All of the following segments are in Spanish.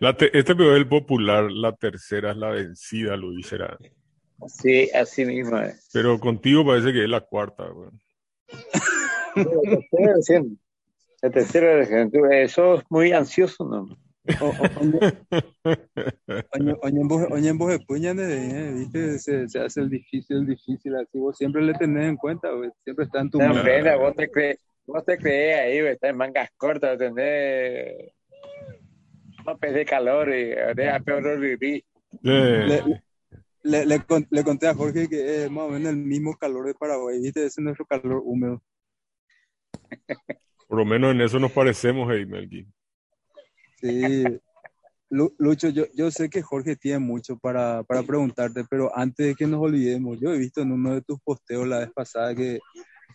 La te- este video es el popular, la tercera es la vencida, Luis será. Sí, así mismo es. Pero contigo parece que es la cuarta. weón. La tercera versión. La tercera versión. Tú, eh, sos muy ansioso, ¿no? De Puña, eh, ¿viste? Se, se hace el difícil, el difícil, así vos siempre le tenés en cuenta, güey, siempre está en tu No, hombre, vos te crees, vos te crees ahí, güey, estás en mangas cortas, tenés topes de calor y deja peor vivir. Eh, Le, le, le con- le conté a Jorge que es más o menos el mismo calor de Paraguay, ¿viste? Ese es nuestro calor húmedo. por lo menos en eso nos parecemos, hey, Melqui. Sí. Lu- Lucho, yo, yo sé que Jorge tiene mucho para, para preguntarte, pero antes de que nos olvidemos, yo he visto en uno de tus posteos la vez pasada que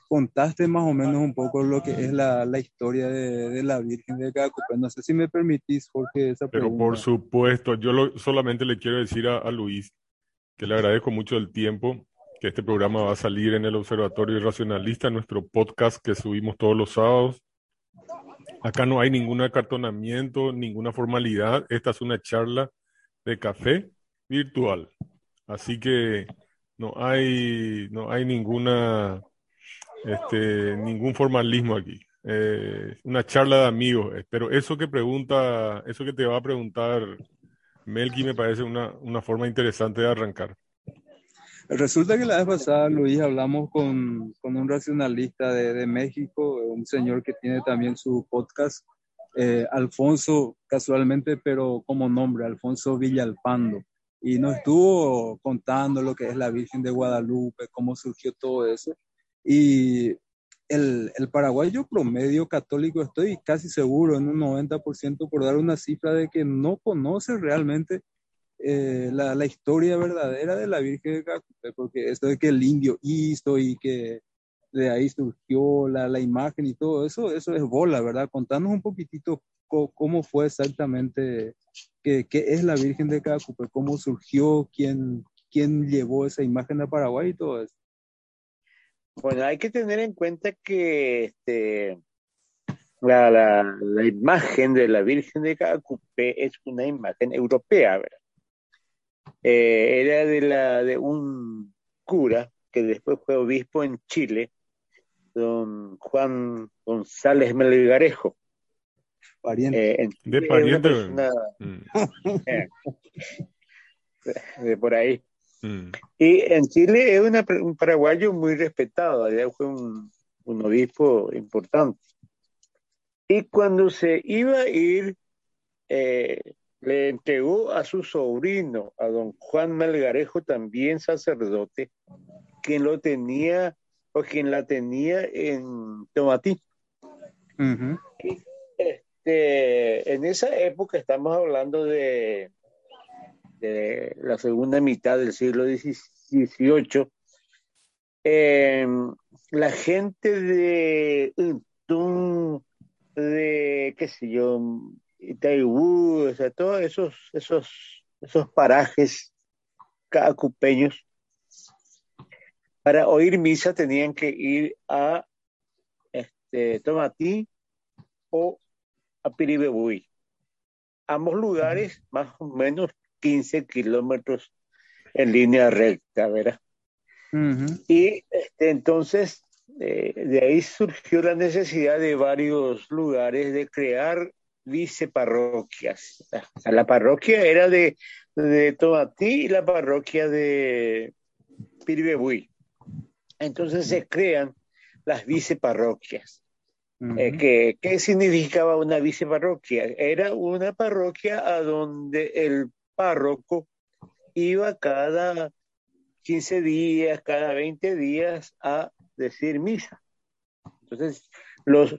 contaste más o menos un poco lo que es la, la historia de, de la Virgen de Cacupé. No sé si me permitís, Jorge, esa Pero pregunta. por supuesto, yo lo- solamente le quiero decir a, a Luis que le agradezco mucho el tiempo, que este programa va a salir en el Observatorio Racionalista, nuestro podcast que subimos todos los sábados. Acá no hay ningún acartonamiento, ninguna formalidad. Esta es una charla de café virtual. Así que no hay, no hay ninguna, este, ningún formalismo aquí. Eh, una charla de amigos. Pero eso que pregunta, eso que te va a preguntar Melqui me parece una, una forma interesante de arrancar. Resulta que la vez pasada, Luis, hablamos con, con un racionalista de, de México, un señor que tiene también su podcast, eh, Alfonso, casualmente, pero como nombre, Alfonso Villalpando. Y nos estuvo contando lo que es la Virgen de Guadalupe, cómo surgió todo eso. Y el, el paraguayo promedio católico, estoy casi seguro, en un 90% por dar una cifra de que no conoce realmente eh, la, la historia verdadera de la Virgen de Cacupé, porque esto de que el indio hizo y que de ahí surgió la, la imagen y todo eso, eso es bola, ¿verdad? Contanos un poquitito cómo fue exactamente, qué, qué es la Virgen de Cacupé, cómo surgió, quién, quién llevó esa imagen a Paraguay y todo eso. Bueno, hay que tener en cuenta que este, la, la, la imagen de la Virgen de Cacupé es una imagen europea, ¿verdad? Eh, era de, la, de un cura que después fue obispo en Chile, don Juan González Melgarejo. Pariente. Eh, en De pariente, persona, Mm, eh, de por ahí. Mm. Y en Chile es una- un paraguayo muy respetado, allá fue un, un obispo importante. Y cuando se iba a ir, eh, le entregó a su sobrino, a don Juan Melgarejo, también sacerdote, quien lo tenía o quien la tenía en Tomatí. Ujú. Este, en esa época estamos hablando de, de la segunda mitad del siglo XVI. XVIII, eh, la gente de Untún, de, qué sé yo, Itaibú, o sea, todos esos, esos, esos parajes cacupeños, para oír misa tenían que ir a este, Tomatí o a Piribebuy. Ambos lugares, más o menos 15 kilómetros en línea recta, ¿verdad? Y este, entonces eh, de ahí surgió la necesidad de varios lugares de crear viceparroquias. La parroquia era de, de Tomatí y la parroquia de Piribebuy. Entonces se crean las viceparroquias. Eh, ¿qué, qué significaba una viceparroquia? Era una parroquia a donde el párroco iba cada 15 días, cada 20 días a decir misa. Entonces, los,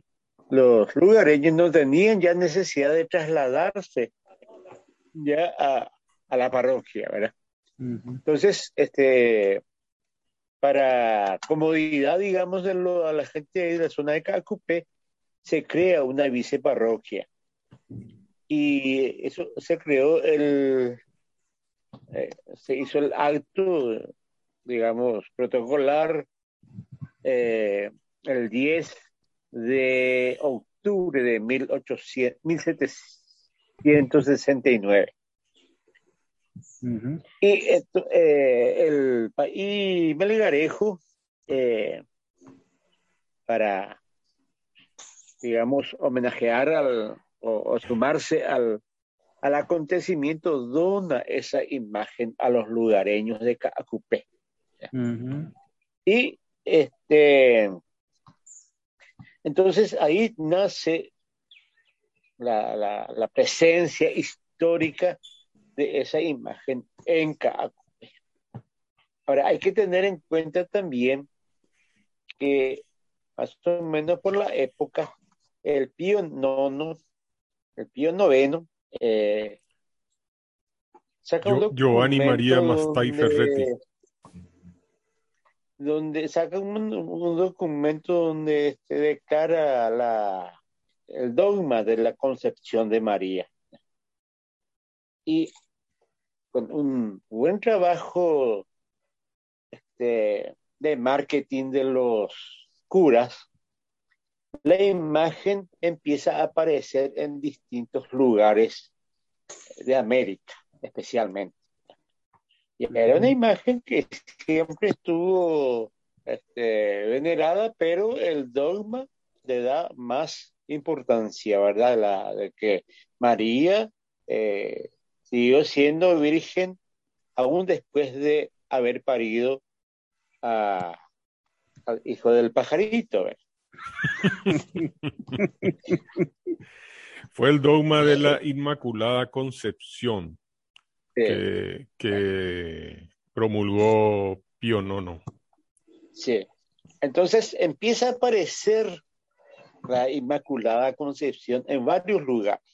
los lugareños no tenían ya necesidad de trasladarse ya a, a la parroquia, ¿verdad? Entonces, este, para comodidad, digamos, de lo- a la gente de la zona de Cacupé, se crea una viceparroquia. Y eso se creó el, eh, se hizo el acto, digamos, protocolar eh, el 10 de octubre de 1800, 1769. Ujú. Y esto, eh, el país Melgarejo, eh, para, digamos, homenajear al, o, o sumarse al, al acontecimiento, dona esa imagen a los lugareños de Cacupé. Ujú. Y este, entonces ahí nace la, la, la presencia histórica de esa imagen en Cacupé. Ahora, hay que tener en cuenta también que más o menos por la época, el Pío Nono, el Pío Noveno, eh, saca un Gio- Giovanni María documento Mastai donde- Ferretti. donde saca un, un documento donde este, declara la, el dogma de la concepción de María. Y con un buen trabajo este, de marketing de los curas, la imagen empieza a aparecer en distintos lugares de América, especialmente. Y era una imagen que siempre estuvo este, venerada, pero el dogma le da más importancia, ¿verdad? La, de que María eh, siguió siendo virgen aún después de haber parido a- al hijo del pajarito. ¿verdad? Fue el dogma de la Inmaculada Concepción Sí, que, que promulgó Pío IX. sí. Entonces empieza a aparecer la Inmaculada Concepción en varios lugares.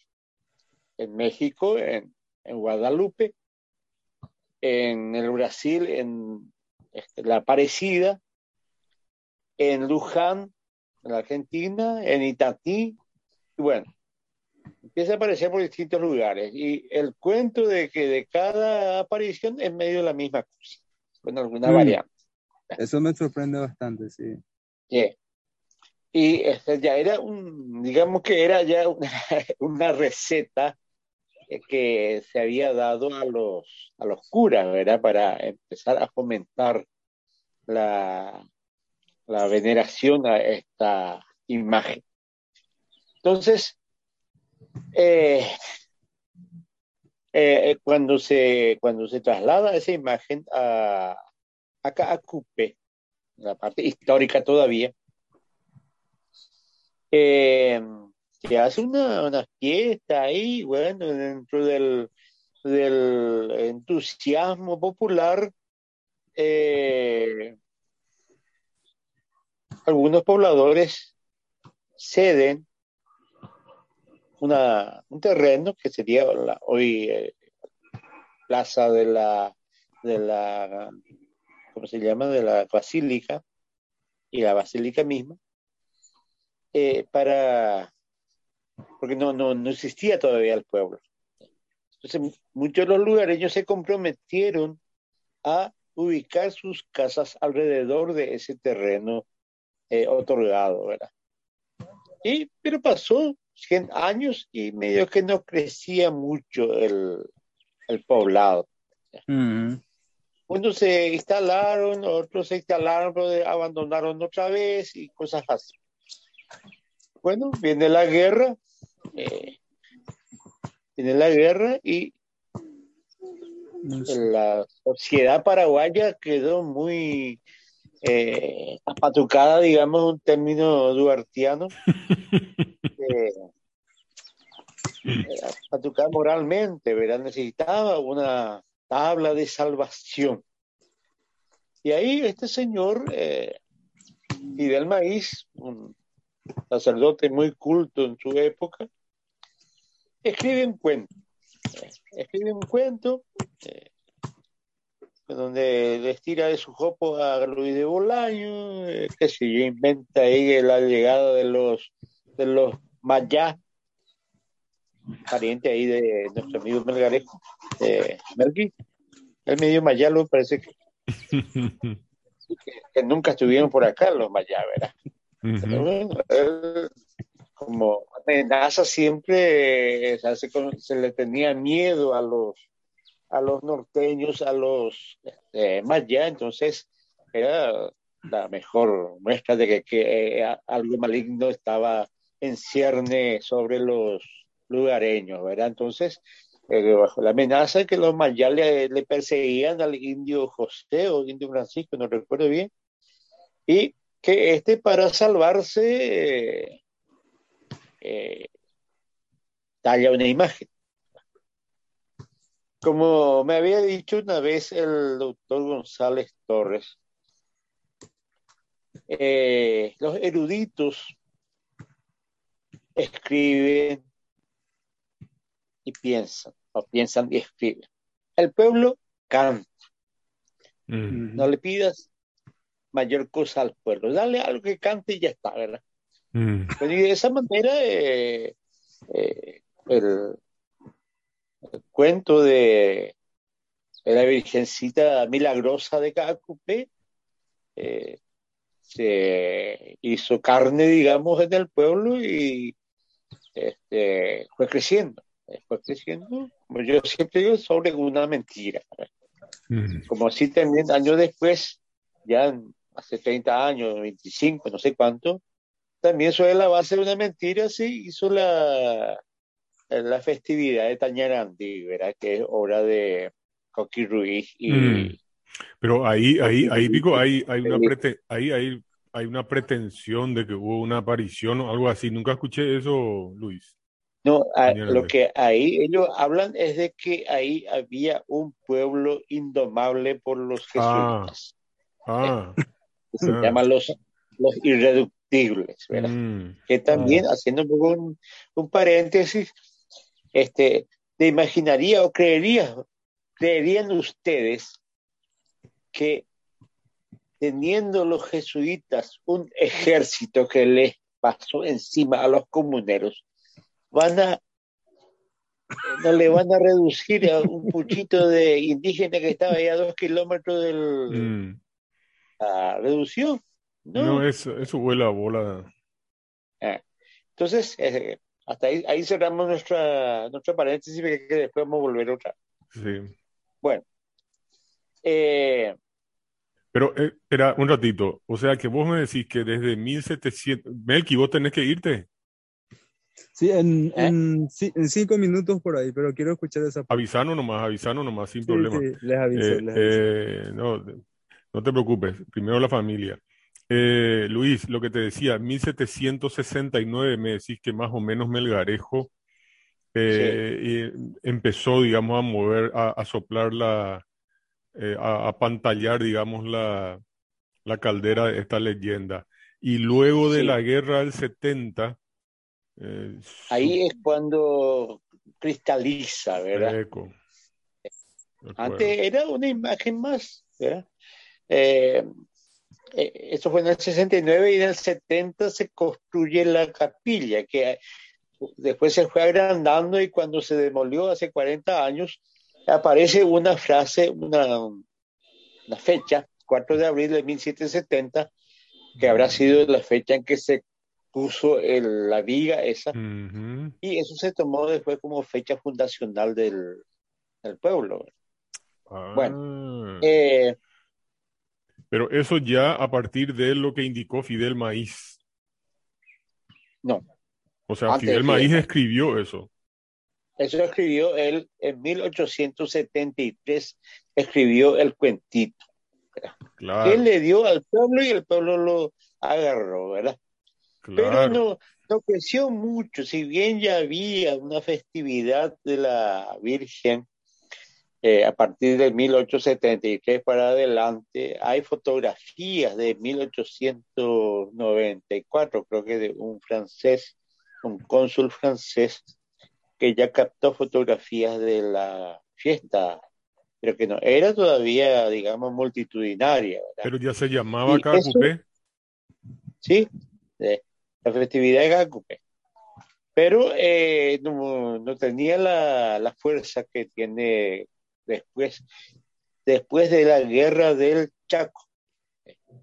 En México, en, en Guadalupe, en el Brasil, en este, La Aparecida, en Luján, en Argentina, en Itatí, y bueno, empieza a aparecer por distintos lugares. Y el cuento de que de cada aparición es medio la misma cosa, con alguna Mm. variante. Eso me sorprende bastante, sí. Yeah. Y este, ya era un, digamos que era ya una, una receta que se había dado a los, a los curas, ¿verdad? Para empezar a fomentar la, la veneración a esta imagen. Entonces, eh, eh, cuando, se, cuando se traslada esa imagen a, acá a Cupe, la parte histórica todavía, eh, se hace una, una fiesta ahí, bueno, dentro del, del entusiasmo popular, eh, algunos pobladores ceden una, un terreno que sería la, hoy eh, plaza de la, de la ¿cómo se llama?, de la basílica y la basílica misma, eh, para, porque no, no, no existía todavía el pueblo. Entonces, muchos de los lugareños se comprometieron a ubicar sus casas alrededor de ese terreno eh, otorgado, ¿verdad? Y, pero pasó 100 años y medio que no crecía mucho el, el poblado. Mm. Unos se instalaron, otros se instalaron, pero abandonaron otra vez y cosas así. Bueno, viene la guerra, eh, viene la guerra y la sociedad paraguaya quedó muy eh, apatucada, digamos, un término duartiano. eh, eh, apatucada moralmente, ¿verdad? Necesitaba una tabla de salvación. Y ahí este señor, eh, Fidel Maíz, un sacerdote muy culto en su época, escribe un cuento. Eh, escribe un cuento eh, donde les tira de su jopo a Luis de Bolaño, eh, que se inventa ahí la llegada de los de los mayas, pariente ahí de nuestro amigo Melgarejo, de Melqui. El medio mayá lo parece que, que, que nunca estuvieron por acá los mayas, ¿verdad? Pero bueno, él, como amenaza siempre, eh, se, hace con- se le tenía miedo a los a los norteños, a los eh, mayas, entonces era la mejor muestra de que, eh, algo maligno estaba en cierne sobre los lugareños, ¿verdad? Entonces, eh, bajo la amenaza que los mayas le, le perseguían al indio José o indio Francisco, no recuerdo bien, y que este para salvarse eh, eh, talla una imagen. Como me había dicho una vez el doctor González Torres, eh, los eruditos escriben y piensan, o piensan y escriben. El pueblo canta, Mm. no le pidas mayor cosa al pueblo, dale algo que cante y ya está, ¿verdad? Mm. Pues, y de esa manera eh, eh, el, el cuento de, la Virgencita Milagrosa de Cacupé eh, se hizo carne, digamos, en el pueblo y este, fue creciendo, eh, fue creciendo, como yo siempre digo, sobre una mentira. Mm. Como así también años después, ya hace 30 años, 25, no sé cuánto, también sobre la base de una mentira se hizo la, la festividad de Tañarandi, ¿verdad? Que es obra de Coqui Ruiz y Mm. Pero ahí, ahí, ahí, Pico, hay, hay una prete- ahí hay, hay una pretensión de que hubo una aparición o algo así. Nunca escuché eso, Luis. no, a- lo que ahí ellos hablan es de que ahí había un pueblo indomable por los Ah. jesuitas, Ah, que se ah. llaman los, los irreductibles, ¿verdad? mm, que también, haciendo un poco un, un paréntesis, este, te imaginaría o creería, creerían ustedes que teniendo los jesuitas un ejército que les pasó encima a los comuneros, van a no le van a reducir a un puchito de indígena que estaba ahí a dos kilómetros de mm. la reducción. No, No, eso, eso huele a bola. Entonces, eh, hasta ahí, ahí cerramos nuestra, nuestra paréntesis, que, que después vamos a volver otra. Sí. Bueno, eh, Pero, eh, espera un ratito. O sea, que vos me decís que desde 1700... Melqui, vos tenés que irte. Sí, en, ¿Eh? en cinco minutos por ahí, pero quiero escuchar esa parte. Avisanos nomás, avisanos nomás, sin Sí, problema. sí, les aviso, Eh, les aviso. eh, no, no te preocupes, primero la familia. Eh, Luis, lo que te decía, 1769 me decís que más o menos Melgarejo eh, empezó, digamos, a mover, a, a soplar la, eh, a, a pantallar, digamos, la, la caldera de esta leyenda. Y luego de Sí. la guerra del 70, eh, ahí es cuando cristaliza, ¿verdad? Eco. Antes era una imagen más, ¿verdad? eh, eh, eso fue en el 69 y en el 70 se construye la capilla, que después se fue agrandando y cuando se demolió hace 40 años, aparece una frase, una, una fecha, 4 de abril de 1770, que habrá sido la fecha en que se puso el- la viga esa, Ujú. y eso se tomó después como fecha fundacional del, del pueblo. Ah. Eh, Pero eso ya a partir de lo que indicó Fidel Maíz. no, O sea, Antes Fidel Maíz escribió eso. eso escribió él en 1873, escribió el cuentito. Claro, Él le dio al pueblo y el pueblo lo agarró, ¿verdad? Pero claro. no, no creció mucho, si bien ya había una festividad de la Virgen eh, a partir de 1873 para adelante, hay fotografías de 1894, creo que de un francés, un cónsul francés, que ya captó fotografías de la fiesta, pero que no era todavía, digamos, multitudinaria, ¿verdad? Pero ya se llamaba Cacupé. ¿sí? La festividad de Gacupe. Pero eh, no, no tenía la, la fuerza que tiene después, después de la guerra del Chaco.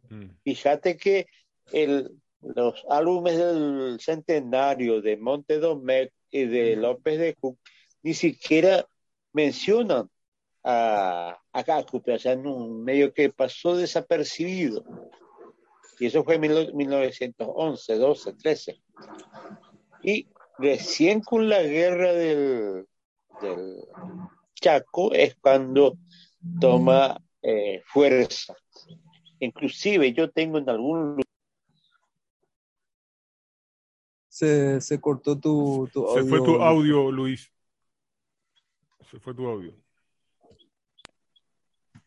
Mm. Fíjate que el, los álbumes del centenario de Montedomec y de López de Cook ni siquiera mencionan a, a Gacupe, o sea, en un medio que pasó desapercibido. Y eso fue en mil- 1911, 12, 13. Y recién con la guerra del, del Chaco es cuando toma eh, fuerza. Inclusive yo tengo en algún lugar Se, se cortó tu, tu Se audio. fue tu audio, Luis. Se fue tu audio.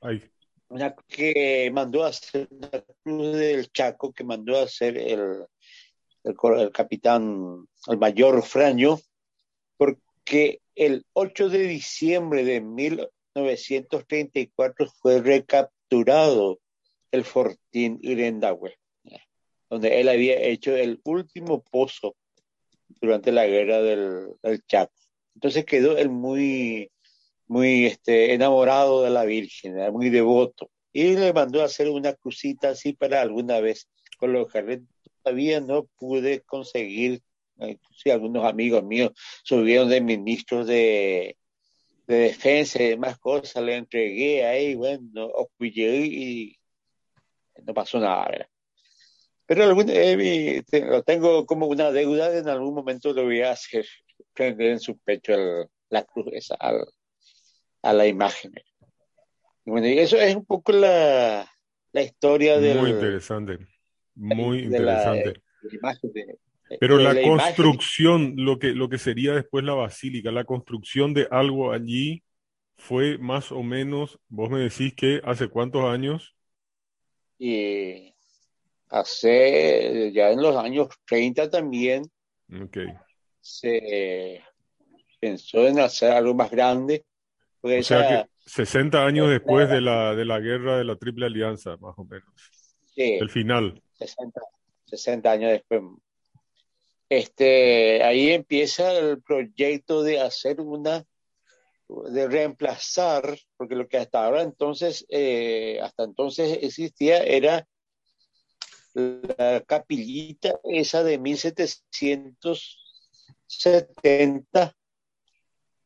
Ahí. una que mandó a hacer una cruz del Chaco, que mandó a hacer el, el, el capitán, el mayor Fraño, porque el 8 de diciembre de 1934 fue recapturado el fortín Irendahue, donde él había hecho el último pozo durante la guerra del, Chaco. Entonces quedó él muy, muy este, enamorado de la Virgen, muy devoto. Y le mandó a hacer una crucita así para alguna vez colocarle. Todavía no pude conseguir, sí, algunos amigos míos subieron de ministros de, de defensa y demás cosas, le entregué ahí, bueno, y no pasó nada, ¿verdad? Pero algún, eh, lo tengo como una deuda, en algún momento lo voy a hacer, prender en su pecho el- la cruz esa al- a la imagen. Y bueno, y eso es un poco la, la historia del, Muy interesante. Muy de interesante. de la imagen. de- Pero de la imagen. construcción, lo que, lo que sería después la basílica, la construcción de algo allí fue más o menos, vos me decís que hace cuántos años, Y hace, ya en los años 30 también ok, se pensó en hacer algo más grande. O sea que 60 años después de la, de la guerra de la Triple Alianza, más o menos, sí, el final. 60, 60 años después. Este, ahí empieza el proyecto de hacer una, de reemplazar, porque lo que hasta ahora entonces, eh, hasta entonces existía era la capillita esa de 1770,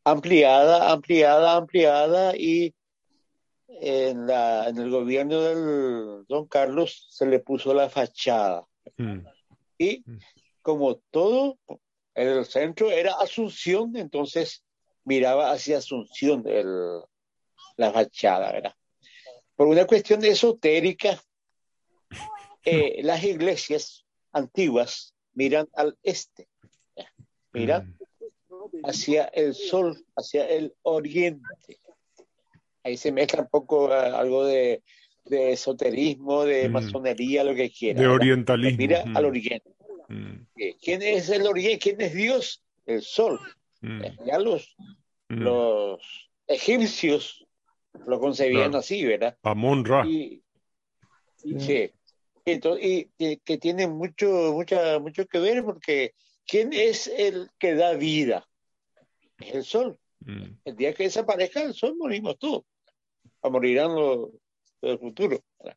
ampliada, ampliada, ampliada, y en, la, en el gobierno del Don Carlos se le puso la fachada. Mm, Y como todo, en el centro era Asunción, entonces miraba hacia Asunción el, la fachada, ¿verdad? Por una cuestión esotérica, eh, las iglesias antiguas miran al este, miran mm. hacia el sol, hacia el oriente. Ahí se mezcla un poco eh, algo de, de esoterismo, de Mm. masonería, lo que quiera. De orientalismo. Mira mm, al oriente. Mm, ¿Quién es el oriente? ¿Quién es Dios? El sol. mm, Eh, Ya los, mm. los egipcios lo concebían Claro. así, ¿verdad? Amón Ra. Y Y, sí. Entonces, y, y que tiene mucho, mucha, mucho que ver porque ¿quién es el que da vida? Es el sol. Mm. El día que desaparezca el sol, morimos todos. O morirán los del futuro. ¿verdad?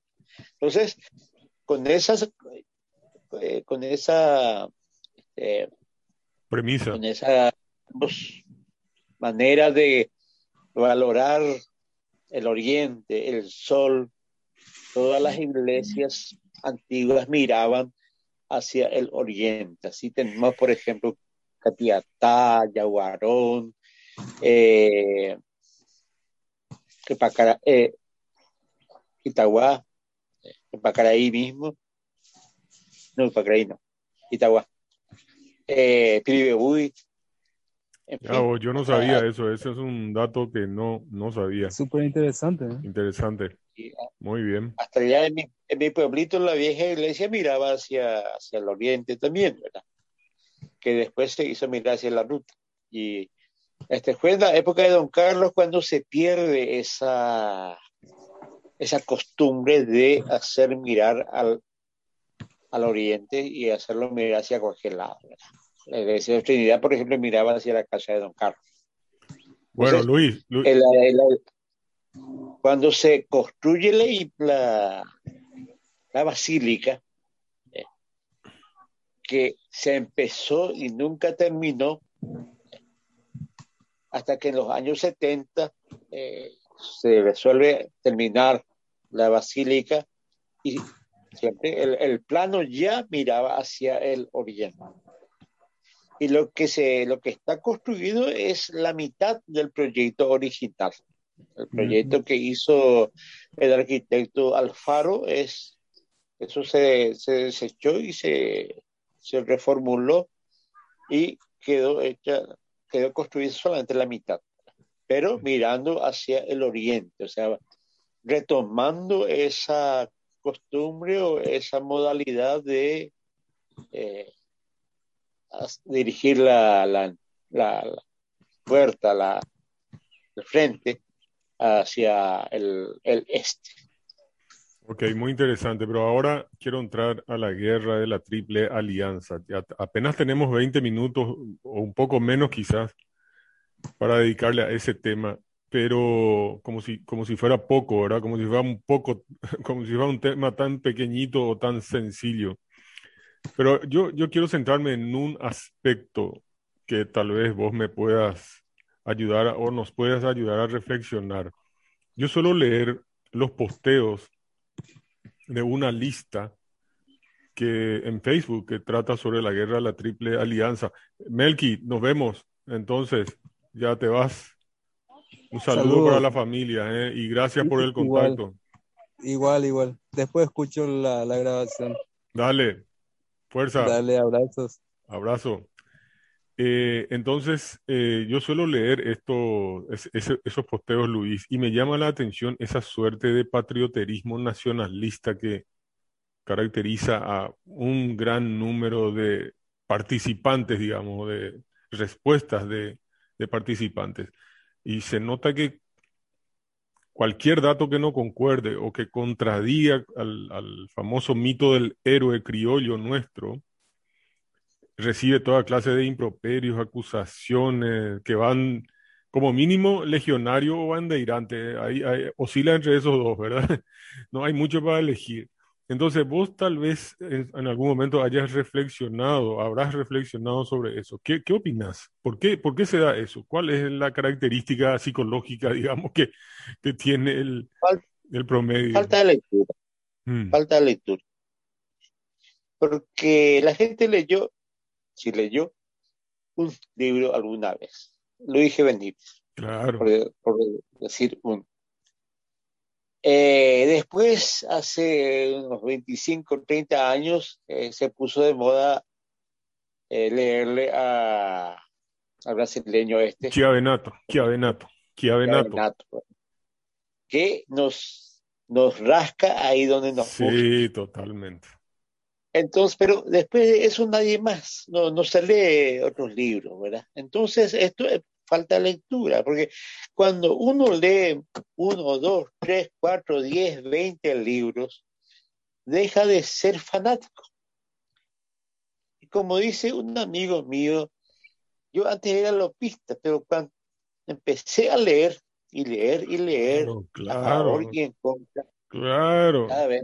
Entonces, con esas, eh, con esa, eh, Premisa. con esa pues, manera de valorar el oriente, el sol, todas las iglesias antiguas miraban hacia el oriente. Así tenemos, por ejemplo, Catiatá, Yaguarón, eh, eh, en Pacaraí mismo, no, en Pacaraí no, Itagua, eh, Piribebuy, yo no sabía eso. Ese es un dato que no, no sabía. Súper interesante. ¿eh? Interesante. y Muy bien. hasta allá en mi, en mi pueblito, la vieja iglesia miraba hacia, hacia el oriente también, ¿verdad? Que después se hizo mirar hacia la ruta. Y este fue en la época de Don Carlos cuando se pierde esa, esa costumbre de hacer mirar al, al oriente y hacerlo mirar hacia cualquier lado. La iglesia de Trinidad, por ejemplo, miraba hacia la casa de Don Carlos. Bueno, Entonces, Luis, Lu- El- el- cuando se construye la, la, la basílica, eh, que se empezó y nunca terminó, hasta que en los años 70 eh, se resuelve terminar la basílica y el, el plano ya miraba hacia el oriente. Y lo que, se, lo que está construido es la mitad del proyecto original. El proyecto que hizo el arquitecto Alfaro es, eso se, se desechó y se, se reformuló y quedó hecha, quedó construida solamente la mitad, pero mirando hacia el oriente, o sea, retomando esa costumbre o esa modalidad de eh, dirigir la, la, la, puerta, la, el frente hacia el, el este. ok, muy interesante. Pero ahora quiero entrar a la guerra de la Triple Alianza. Ya apenas tenemos 20 minutos o un poco menos quizás para dedicarle a ese tema. Pero como si, como si fuera poco, ¿verdad? Como si fuera un poco, como si fuera un tema tan pequeñito o tan sencillo. Pero yo, yo quiero centrarme en un aspecto que tal vez vos me puedas ayudar o nos puedas ayudar a reflexionar. Yo suelo leer los posteos de una lista que en Facebook que trata sobre la guerra de la Triple Alianza. Melky, nos vemos. Entonces, ya te vas. Un saludo para la familia, ¿eh? Y gracias por el contacto. Igual, igual. Después escucho la, la grabación. Dale, fuerza. Dale abrazos. Abrazo. Eh, entonces, eh, yo suelo leer esto, es- esos posteos, Luis, y me llama la atención esa suerte de patrioterismo nacionalista que caracteriza a un gran número de participantes, digamos, de respuestas de, de participantes. Y se nota que cualquier dato que no concuerde o que contradiga al, famoso mito del héroe criollo nuestro, recibe toda clase de improperios, acusaciones que van como mínimo legionario o bandeirante. Ahí oscila entre esos dos, ¿verdad? No hay mucho para elegir. Entonces, vos tal vez en, en algún momento hayas reflexionado, habrás reflexionado sobre eso. ¿Qué, qué opinas? ¿Por qué, por qué se da eso? ¿Cuál es la característica psicológica, digamos, que, que tiene el, promedio? Falta de lectura, Mm, falta de lectura. Porque la gente leyó, si leyó, un libro alguna vez. Luis G. Benítez, claro. por, por decir un. Eh, después, hace unos 25, 30 años, eh, se puso de moda eh, leerle a, al brasileño este, Chiavenato, Chiavenato, Chiavenato. Renato, que nos, nos rasca ahí donde nos. Sí, totalmente. Entonces, pero después de eso nadie más, no, no se lee otros libros, ¿verdad? Entonces, esto es falta lectura, porque cuando uno lee uno, dos, tres, cuatro, diez, veinte libros, deja de ser fanático. Y como dice un amigo mío, yo antes era lopista, pero cuando empecé a leer y leer y leer Claro, a favor claro, y en contra, claro. cada vez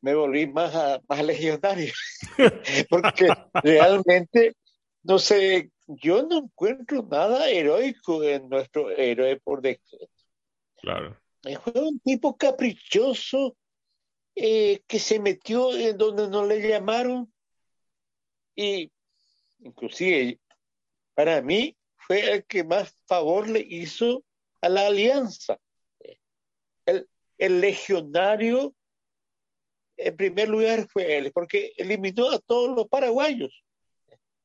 me volví más, a- más legionario, porque realmente, no sé, yo no encuentro nada heroico en nuestro héroe por decreto. Claro. Eh, Fue un tipo caprichoso eh, que se metió en donde no le llamaron y inclusive para mí fue el que más favor le hizo a la alianza. El, el legionario, en primer lugar, fue él, porque eliminó a todos los paraguayos,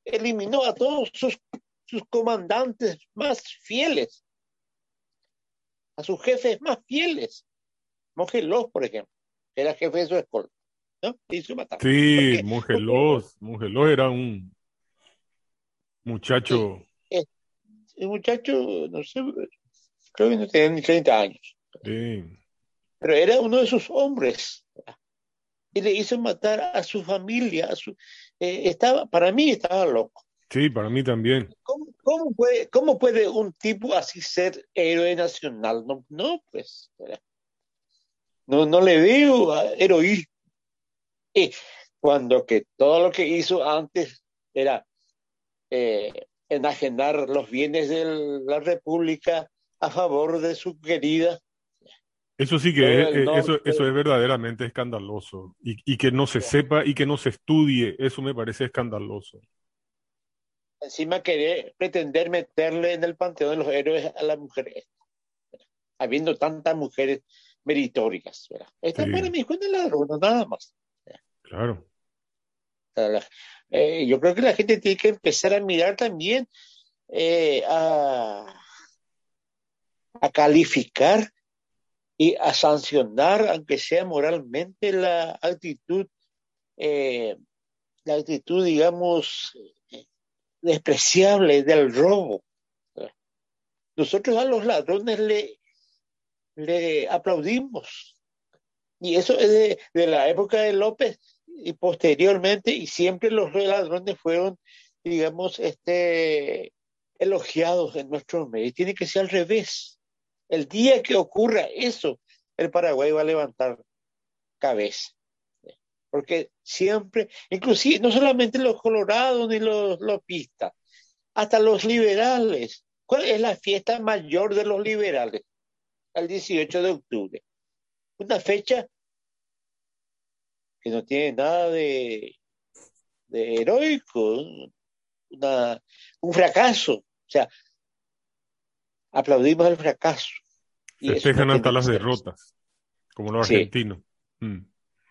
eliminó a todos sus, sus comandantes más fieles, a sus jefes más fieles. Mogelos, por ejemplo, era jefe de su escolta, ¿no? Hizo matar. Sí, Mongelos. Mongelos era un muchacho. El muchacho, no sé, creo que no tenía ni 30 años. Sí, pero era uno de sus hombres y le hizo matar a su familia, a su, eh, estaba, para mí estaba loco. sí, para mí también. ¿Cómo, cómo puede, ¿Cómo puede un tipo así ser héroe nacional? No, no pues, no, no le veo a heroísmo. Y cuando que todo lo que hizo antes era eh, enajenar los bienes de la República a favor de su querida Eso sí que es, eh, eso, eso es verdaderamente escandaloso. Y, y que no se sepa y que no se estudie, eso me parece escandaloso. encima querer pretender meterle en el panteón de los héroes a las mujeres, habiendo tantas mujeres meritónicas. ¿verdad? Esta Sí. para mí fue una ladrona, nada más. Claro. Eh, yo creo que la gente tiene que empezar a mirar también eh, a, a calificar y a sancionar, aunque sea moralmente, la actitud, eh, la actitud, digamos, despreciable del robo. Nosotros a los ladrones le, le aplaudimos. Y eso es de, la época de López y posteriormente, y siempre los ladrones fueron, digamos, este, elogiados en nuestro medio. Tiene que ser al revés. El día que ocurra eso, el Paraguay va a levantar cabeza. Porque siempre, inclusive, no solamente los colorados ni los lopistas, hasta los liberales. ¿Cuál es la fiesta mayor de los liberales? El 18 de octubre. Una fecha que no tiene nada de, heroico, un fracaso. O sea, aplaudimos el fracaso. Y Festejan no hasta las derrotas, como los Sí. argentinos. Mm.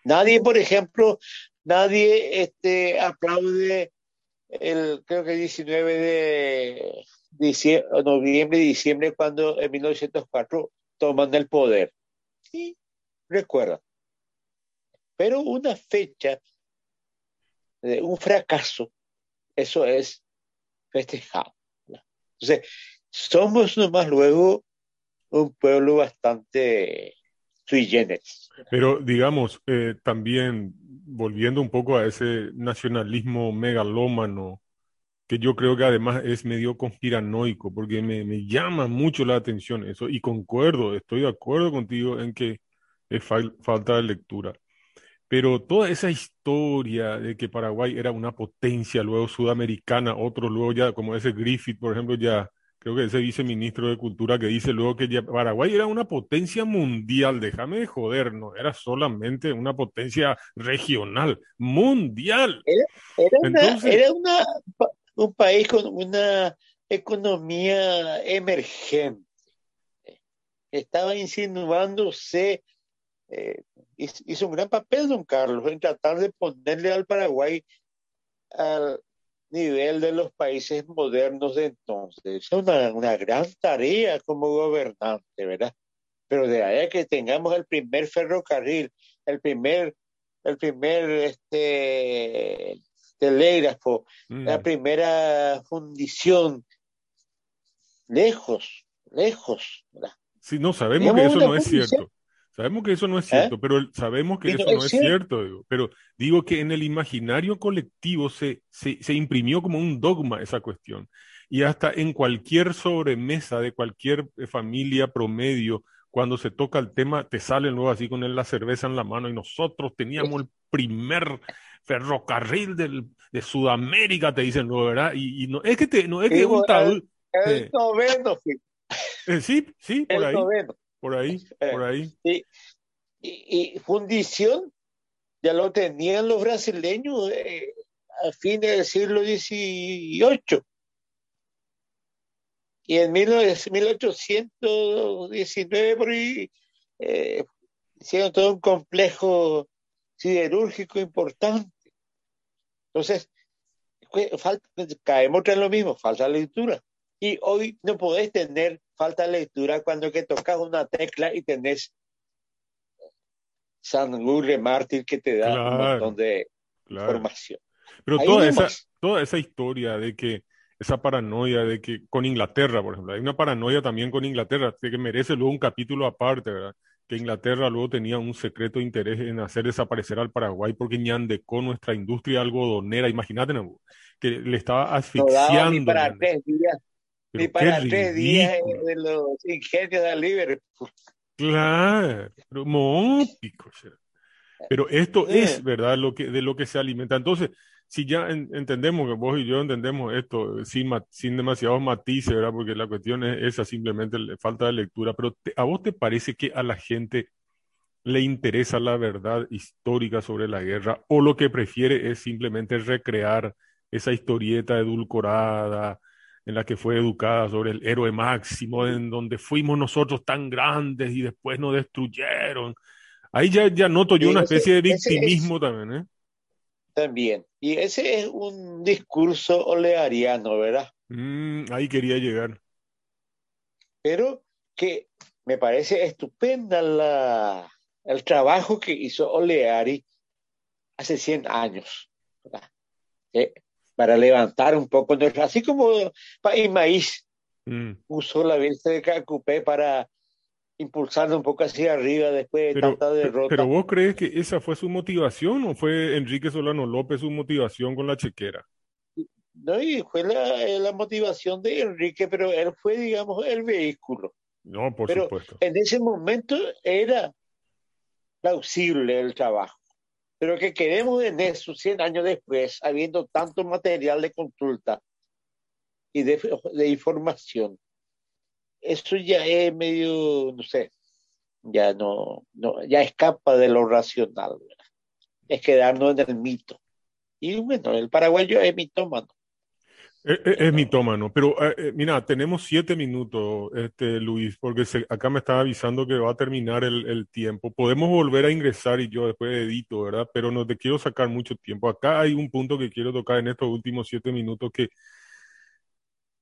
Nadie, por ejemplo, nadie este, aplaude el, creo que el 19 de diciembre, noviembre diciembre, cuando en 1904 toman el poder. Sí, recuerda. Pero una fecha de un fracaso, eso es festejado. Entonces, somos nomás luego un pueblo bastante sui generis. Pero digamos, eh, también volviendo un poco a ese nacionalismo megalómano, que yo creo que además es medio conspiranoico, porque me, me llama mucho la atención eso, y concuerdo, estoy de acuerdo contigo en que es fal- falta de lectura. Pero toda esa historia de que Paraguay era una potencia, luego sudamericana, otros luego ya, como ese Griffith, por ejemplo, ya creo que ese viceministro de Cultura que dice luego que ya Paraguay era una potencia mundial, déjame de joder, no era solamente una potencia regional, mundial. Era, Entonces- era una, un país con una economía emergente. Estaba insinuándose, eh, hiz- hizo un gran papel don Carlos en tratar de ponerle al Paraguay al nivel de los países modernos de entonces. Es una, una gran tarea como gobernante, ¿verdad? Pero de ahí a que tengamos el primer ferrocarril, el primer, el primer este, telégrafo, Mm. la primera fundición, lejos, lejos. ¿verdad? Sí, no, sabemos que eso no es cierto. Sabemos que eso no es ¿Eh? cierto, pero sabemos que eso no es cierto. digo. Pero digo que en el imaginario colectivo se, se, se imprimió como un dogma esa cuestión. Y hasta en cualquier sobremesa de cualquier eh, familia promedio, cuando se toca el tema, te salen luego así con la cerveza en la mano y nosotros teníamos el primer ferrocarril del, de Sudamérica, te dicen luego, ¿verdad? Y, y no es que te, no es que es un tabú. El noveno, fui, Eh, sí, sí, por el ahí, noveno. Por ahí, por ahí. Y, fundición ya lo tenían los brasileños eh, a fines del siglo XVIII. Y en 19- 1819 por ahí eh, hicieron todo un complejo siderúrgico importante. Entonces, caemos en lo mismo, falta lectura. Y hoy no podés tener falta de lectura cuando que tocas una tecla y tenés San Google Mártir que te da un Claro, montón de Claro. información. Pero Ahí toda esa, toda esa historia de que, esa paranoia de que con Inglaterra, por ejemplo, hay una paranoia también con Inglaterra, que merece luego un capítulo aparte, ¿verdad? Que Inglaterra luego tenía un secreto interés en hacer desaparecer al Paraguay porque ñandecó nuestra industria algodonera, imagínate, que le estaba No daba ni asfixiando. para ñande. tres días, Pero qué para tres días eh, de los ingenios de Liverpool. Claro, pero mópico, che. Pero esto Eh. es, ¿verdad? Lo que, de lo que se alimenta. Entonces, si ya en- entendemos que vos y yo entendemos esto eh, sin, sin demasiados matices, ¿verdad? Porque la cuestión es esa, simplemente le- falta de lectura. Pero te- ¿a vos te parece que a la gente le interesa la verdad histórica sobre la guerra o lo que prefiere es simplemente recrear esa historieta edulcorada en la que fue educada sobre el héroe máximo, en donde fuimos nosotros tan grandes y después nos destruyeron? Ahí ya, ya noto yo una especie de es- victimismo también, ¿eh? También. Y ese es un discurso oleariano, ¿verdad? Mm, ahí quería llegar. Pero que me parece estupenda la, el trabajo que hizo Oleari hace 100 años, ¿verdad? Eh, para levantar un poco, así como País Maíz Mm. usó la Virgen de Cacupé para impulsarlo un poco hacia arriba después de Pero, tanta derrota. pero vos crees que esa fue su motivación o fue Enrique Solano López su motivación con la chequera? No, y fue la, la motivación de Enrique, pero él fue, digamos, el vehículo. No, por Pero supuesto. en ese momento era plausible el trabajo. Pero que queremos en eso, 100 años después, habiendo tanto material de consulta y de, de información, eso ya es medio, no sé, ya no, no, ya escapa de lo racional, ¿verdad? Es quedarnos en el mito. Y bueno, el paraguayo es mitómano. Es, es- es mitómano, pero eh, eh, mira, tenemos siete minutos, este, Luis, porque acá me estaba avisando que va a terminar el, tiempo. Podemos volver a ingresar y yo después edito, ¿verdad? Pero no te quiero sacar mucho tiempo. Acá hay un punto que quiero tocar en estos últimos siete minutos que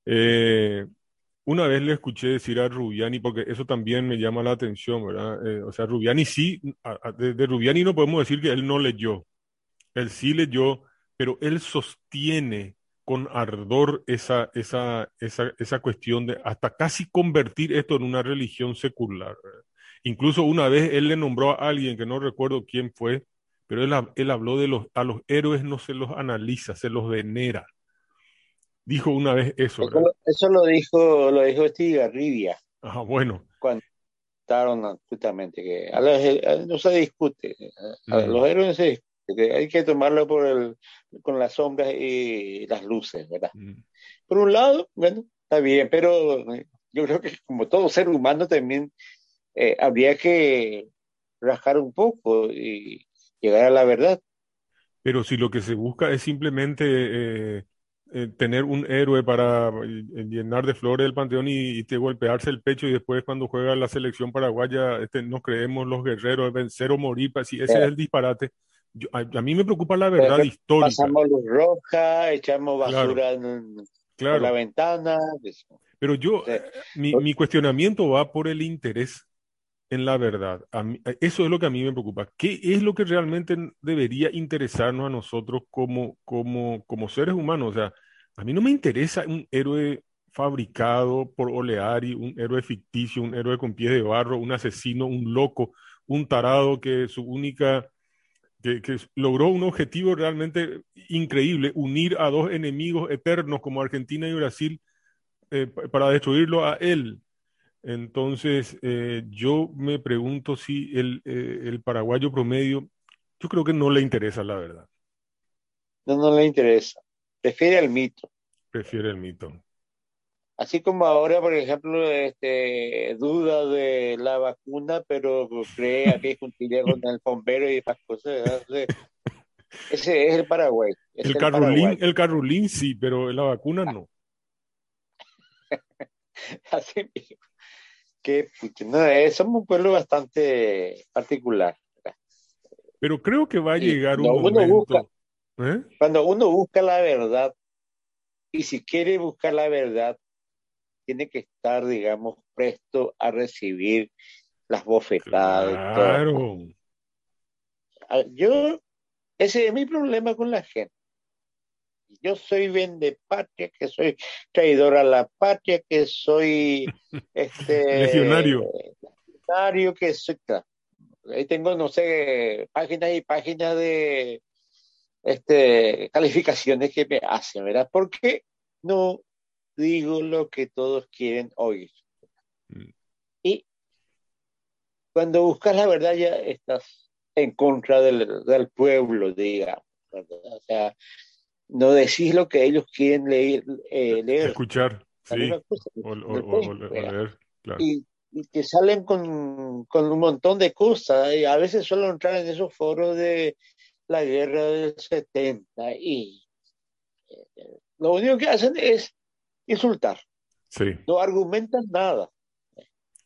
eh, una vez le escuché decir a Rubiani, porque eso también me llama la atención, ¿verdad? Eh, o sea, Rubiani sí, a- de, de Rubiani no podemos decir que él no leyó, él sí leyó, pero él sostiene con ardor esa, esa, esa, esa cuestión de hasta casi convertir esto en una religión secular. Incluso una vez él le nombró a alguien que no recuerdo quién fue, pero él, él habló de los, a los héroes no se los analiza, se los venera. Dijo una vez eso, Eso, lo dijo, lo dijo Estigarribia. Ajá, bueno. cuando justamente que a los- a- no se discute, a, a Mm. los héroes no se discute, hay que tomarlo por el, con las sombras y las luces, ¿verdad? Mm. Por un lado, bueno, está bien, pero eh, yo creo que como todo ser humano también eh, habría que rajar un poco y llegar a la verdad. Pero si lo que se busca es simplemente eh, eh, tener un héroe para eh, llenar de flores el panteón y, y te golpearse el pecho y después cuando juega la selección paraguaya este, nos creemos los guerreros, vencer o morir, pues, si ese es el disparate. Yo- a, a mí me preocupa la verdad histórica. Pasamos luz roja, echamos Claro. basura en- por la ventana. pues, Pero yo, Sí. eh, mi, mi cuestionamiento va por el interés en la verdad. A mí- eh, eso es lo que a mí me preocupa. ¿Qué es lo que realmente debería interesarnos a nosotros como, como, como seres humanos? O sea, a mí no me interesa un héroe fabricado por Oleari, un héroe ficticio, un héroe con pies de barro, un asesino, un loco, un tarado que su única, que, que logró un objetivo realmente increíble, unir a dos enemigos eternos como Argentina y Brasil eh, pa- para destruirlo a él. Entonces, eh, yo me pregunto si el, eh, el paraguayo promedio, yo creo que no le interesa la verdad, No, no le interesa. Prefiere el mito. prefiere el mito. Así como ahora, por ejemplo, este, duda de la vacuna, pero cree a pie juntillas con el bombero y esas cosas. ese es el Paraguay. es El el carrulín, Paraguay. el carrulín sí, pero la vacuna no. Así mismo. Que, no, eh, somos un pueblo bastante particular. Pero creo que va a llegar un no, uno momento. busca. ¿eh? Cuando uno busca la verdad, y si quiere buscar la verdad, tiene que estar, digamos, presto a recibir las bofetadas. todo. Claro. Ah, Yo, ese es mi problema con la gente. Yo soy vende patria, que soy traidor a la patria, que soy este Legionario. legionario, que soy claro. ahí tengo no sé páginas y páginas de este calificaciones que me hacen, ¿verdad? Porque no digo lo que todos quieren oír. Mm. Y cuando buscas la verdad ya estás en contra del, del pueblo, digamos. ¿verdad? O sea, no decís lo que ellos quieren leer, eh, leer. Escuchar, sí. cosa O, leer, claro. y, y que salen con, con un montón de cosas. Y a veces suelo entrar en esos foros de la guerra del 70 y eh, lo único que hacen es insultar, Sí. no argumentan nada.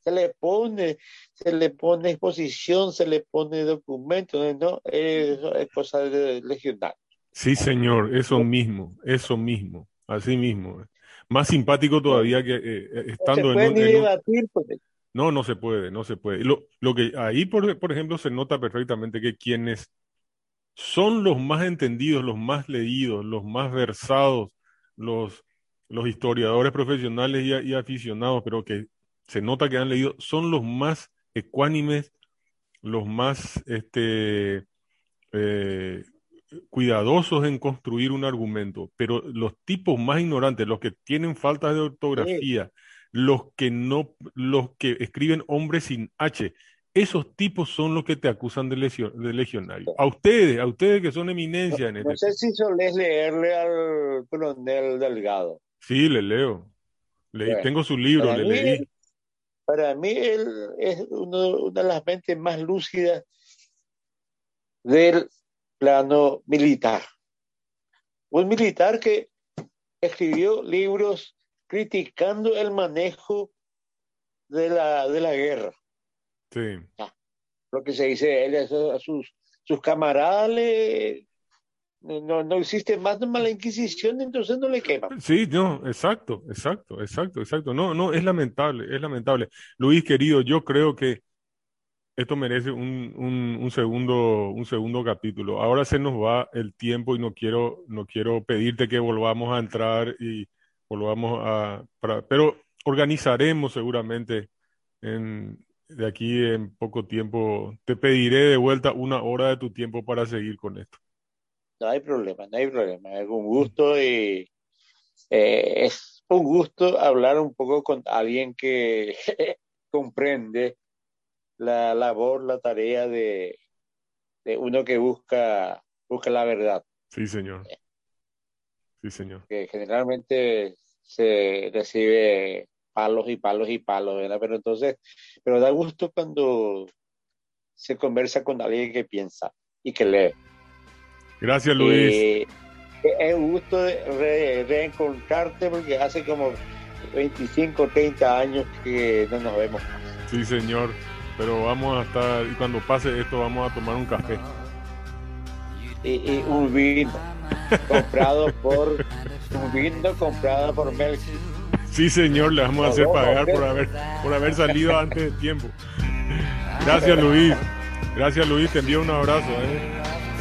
Se le pone, se le pone exposición, se le pone documento, no, eso es cosa de legionario. Sí, señor, eso mismo, eso mismo, así mismo. Más simpático todavía que eh, eh, No se estando en puede un, ni en debatir, No, no se puede, no se puede. Lo, lo que ahí, por, por ejemplo, se nota perfectamente que quienes son los más entendidos, los más leídos, los más versados, los, los historiadores profesionales y, y aficionados, pero que se nota que han leído, son los más ecuánimes, los más este, eh, cuidadosos en construir un argumento, pero los tipos más ignorantes, los que tienen faltas de ortografía, los que no, los que escriben hombres sin H, esos tipos son los que te acusan de, legionario. A ustedes, a ustedes que son eminencia en no este. sé si solés leerle al coronel Delgado. Sí, le leo. Leí, Bueno, tengo su libro, para le mí, leí. para mí él es uno- una de las mentes más lúcidas del plano militar. Un militar que escribió libros criticando el manejo de la, de la guerra. Sí. Lo que se dice él a sus, sus camaradas le, no, no, existe más mala inquisición, entonces no le queman. Sí, no, exacto, exacto, exacto, exacto. No, no, es lamentable, es lamentable. Luis, querido, yo creo que esto merece un, un, un segundo, un segundo capítulo. Ahora se nos va el tiempo y no quiero, no quiero pedirte que volvamos a entrar y volvamos a, para- pero organizaremos seguramente en, de aquí en poco tiempo. Te pediré de vuelta una hora de tu tiempo para seguir con esto. No hay problema, no hay problema. Es un gusto y eh, es un gusto hablar un poco con alguien que comprende la labor, la tarea de, de uno que busca, busca la verdad, Sí, señor. Sí, señor. que generalmente se recibe palos y palos y palos, ¿verdad? Pero entonces, pero da gusto cuando se conversa con alguien que piensa y que lee. Gracias, Luis. Eh, es un gusto re- reencontrarte porque hace como 25, 30 años que no nos vemos. Sí, señor. Pero vamos a estar, y cuando pase esto, vamos a tomar un café. Y, y un vino comprado por un vino comprado por Melqui. Sí, señor, le vamos a hacer pagar por haber, por haber salido antes de tiempo. Gracias, Luis. Gracias, Luis. Te envío un abrazo. ¿eh?